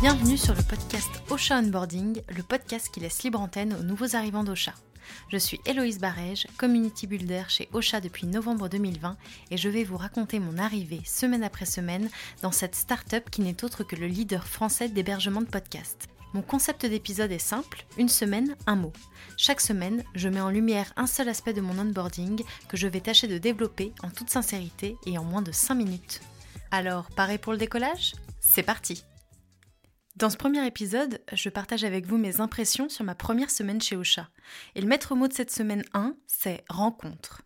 Bienvenue sur le podcast Ocha Onboarding, le podcast qui laisse libre antenne aux nouveaux arrivants d'Ocha. Je suis Héloïse Barège, community builder chez Ocha depuis novembre 2020 et je vais vous raconter mon arrivée semaine après semaine dans cette start-up qui n'est autre que le leader français d'hébergement de podcasts. Mon concept d'épisode est simple, une semaine, un mot. Chaque semaine, je mets en lumière un seul aspect de mon onboarding que je vais tâcher de développer en toute sincérité et en moins de 5 minutes. Alors, pareil pour le décollage? C'est parti Dans ce premier épisode, je partage avec vous mes impressions sur ma première semaine chez Ocha. Et le maître mot de cette semaine 1, c'est rencontre.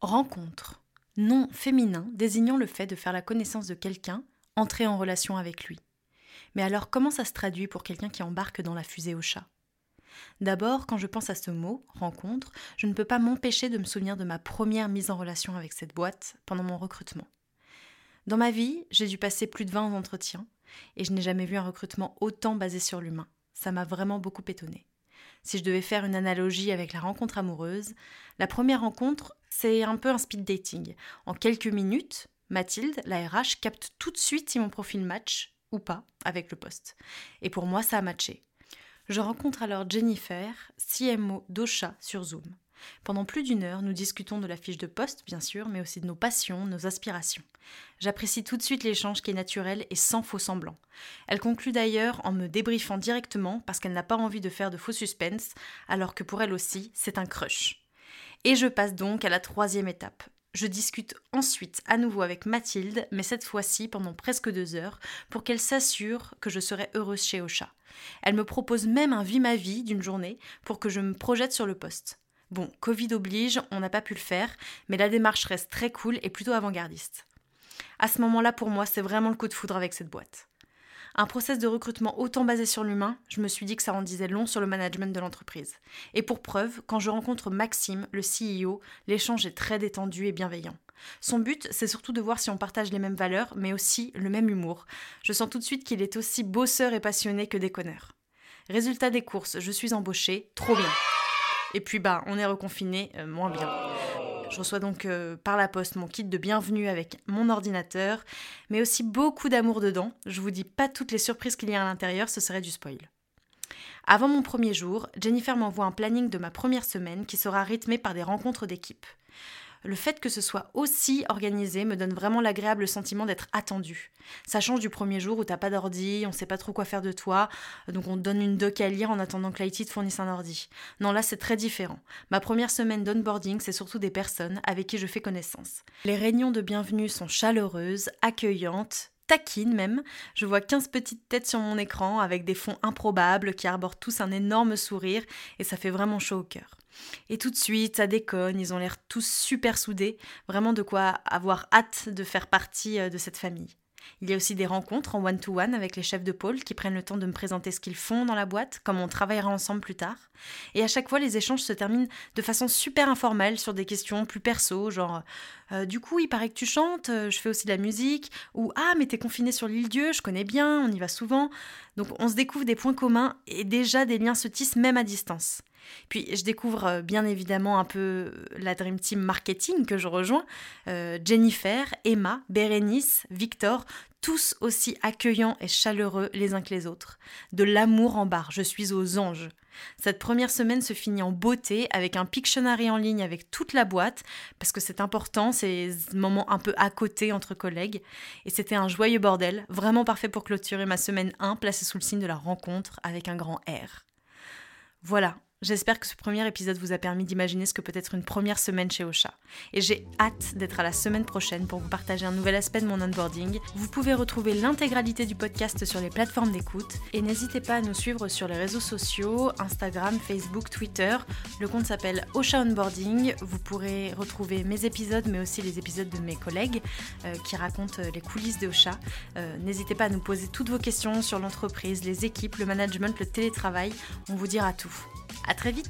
Rencontre. Nom féminin désignant le fait de faire la connaissance de quelqu'un, entrer en relation avec lui. Mais alors comment ça se traduit pour quelqu'un qui embarque dans la fusée au chat D'abord, quand je pense à ce mot, rencontre, je ne peux pas m'empêcher de me souvenir de ma première mise en relation avec cette boîte pendant mon recrutement. Dans ma vie, j'ai dû passer plus de 20 entretiens et je n'ai jamais vu un recrutement autant basé sur l'humain. Ça m'a vraiment beaucoup étonnée. Si je devais faire une analogie avec la rencontre amoureuse, la première rencontre, c'est un peu un speed dating. En quelques minutes, Mathilde, la RH, capte tout de suite si mon profil match ou pas avec le poste. Et pour moi, ça a matché. Je rencontre alors Jennifer, CMO d'Ocha sur Zoom. Pendant plus d'une heure, nous discutons de la fiche de poste, bien sûr, mais aussi de nos passions, nos aspirations. J'apprécie tout de suite l'échange qui est naturel et sans faux semblant. Elle conclut d'ailleurs en me débriefant directement parce qu'elle n'a pas envie de faire de faux suspense, alors que pour elle aussi, c'est un crush. Et je passe donc à la troisième étape, je discute ensuite à nouveau avec Mathilde, mais cette fois-ci pendant presque deux heures, pour qu'elle s'assure que je serai heureuse chez Ocha. Elle me propose même un vie ma vie d'une journée pour que je me projette sur le poste. Bon, Covid oblige, on n'a pas pu le faire, mais la démarche reste très cool et plutôt avant-gardiste. À ce moment-là, pour moi, c'est vraiment le coup de foudre avec cette boîte un process de recrutement autant basé sur l'humain, je me suis dit que ça en disait long sur le management de l'entreprise. Et pour preuve, quand je rencontre Maxime, le CEO, l'échange est très détendu et bienveillant. Son but, c'est surtout de voir si on partage les mêmes valeurs, mais aussi le même humour. Je sens tout de suite qu'il est aussi bosseur et passionné que déconneur. Résultat des courses, je suis embauchée, trop bien. Et puis bah, on est reconfiné, euh, moins bien. Je reçois donc euh, par la poste mon kit de bienvenue avec mon ordinateur, mais aussi beaucoup d'amour dedans. Je vous dis pas toutes les surprises qu'il y a à l'intérieur, ce serait du spoil. Avant mon premier jour, Jennifer m'envoie un planning de ma première semaine qui sera rythmé par des rencontres d'équipe le fait que ce soit aussi organisé me donne vraiment l'agréable sentiment d'être attendu. Ça change du premier jour où t'as pas d'ordi, on sait pas trop quoi faire de toi, donc on te donne une doc à lire en attendant que l'IT te fournisse un ordi. Non, là c'est très différent. Ma première semaine d'onboarding, c'est surtout des personnes avec qui je fais connaissance. Les réunions de bienvenue sont chaleureuses, accueillantes, taquines même. Je vois 15 petites têtes sur mon écran avec des fonds improbables qui arborent tous un énorme sourire et ça fait vraiment chaud au cœur. Et tout de suite, ça déconne, ils ont l'air tous super soudés, vraiment de quoi avoir hâte de faire partie euh, de cette famille. Il y a aussi des rencontres en one-to-one avec les chefs de pôle qui prennent le temps de me présenter ce qu'ils font dans la boîte, comme on travaillera ensemble plus tard. Et à chaque fois, les échanges se terminent de façon super informelle sur des questions plus perso, genre euh, Du coup, il paraît que tu chantes, euh, je fais aussi de la musique, ou Ah, mais t'es confiné sur l'île Dieu, je connais bien, on y va souvent. Donc on se découvre des points communs et déjà des liens se tissent même à distance. Puis je découvre euh, bien évidemment un peu la Dream Team marketing que je rejoins. Jennifer, Emma, Bérénice, Victor, tous aussi accueillants et chaleureux les uns que les autres. De l'amour en barre, je suis aux anges. Cette première semaine se finit en beauté avec un Pictionary en ligne avec toute la boîte, parce que c'est important, ces moments un peu à côté entre collègues. Et c'était un joyeux bordel, vraiment parfait pour clôturer ma semaine 1 placée sous le signe de la rencontre avec un grand R. Voilà, J'espère que ce premier épisode vous a permis d'imaginer ce que peut être une première semaine chez Ocha. Et j'ai hâte d'être à la semaine prochaine pour vous partager un nouvel aspect de mon onboarding. Vous pouvez retrouver l'intégralité du podcast sur les plateformes d'écoute. Et n'hésitez pas à nous suivre sur les réseaux sociaux, Instagram, Facebook, Twitter. Le compte s'appelle Ocha Onboarding. Vous pourrez retrouver mes épisodes, mais aussi les épisodes de mes collègues euh, qui racontent les coulisses de Ocha. Euh, n'hésitez pas à nous poser toutes vos questions sur l'entreprise, les équipes, le management, le télétravail. On vous dira tout. À très vite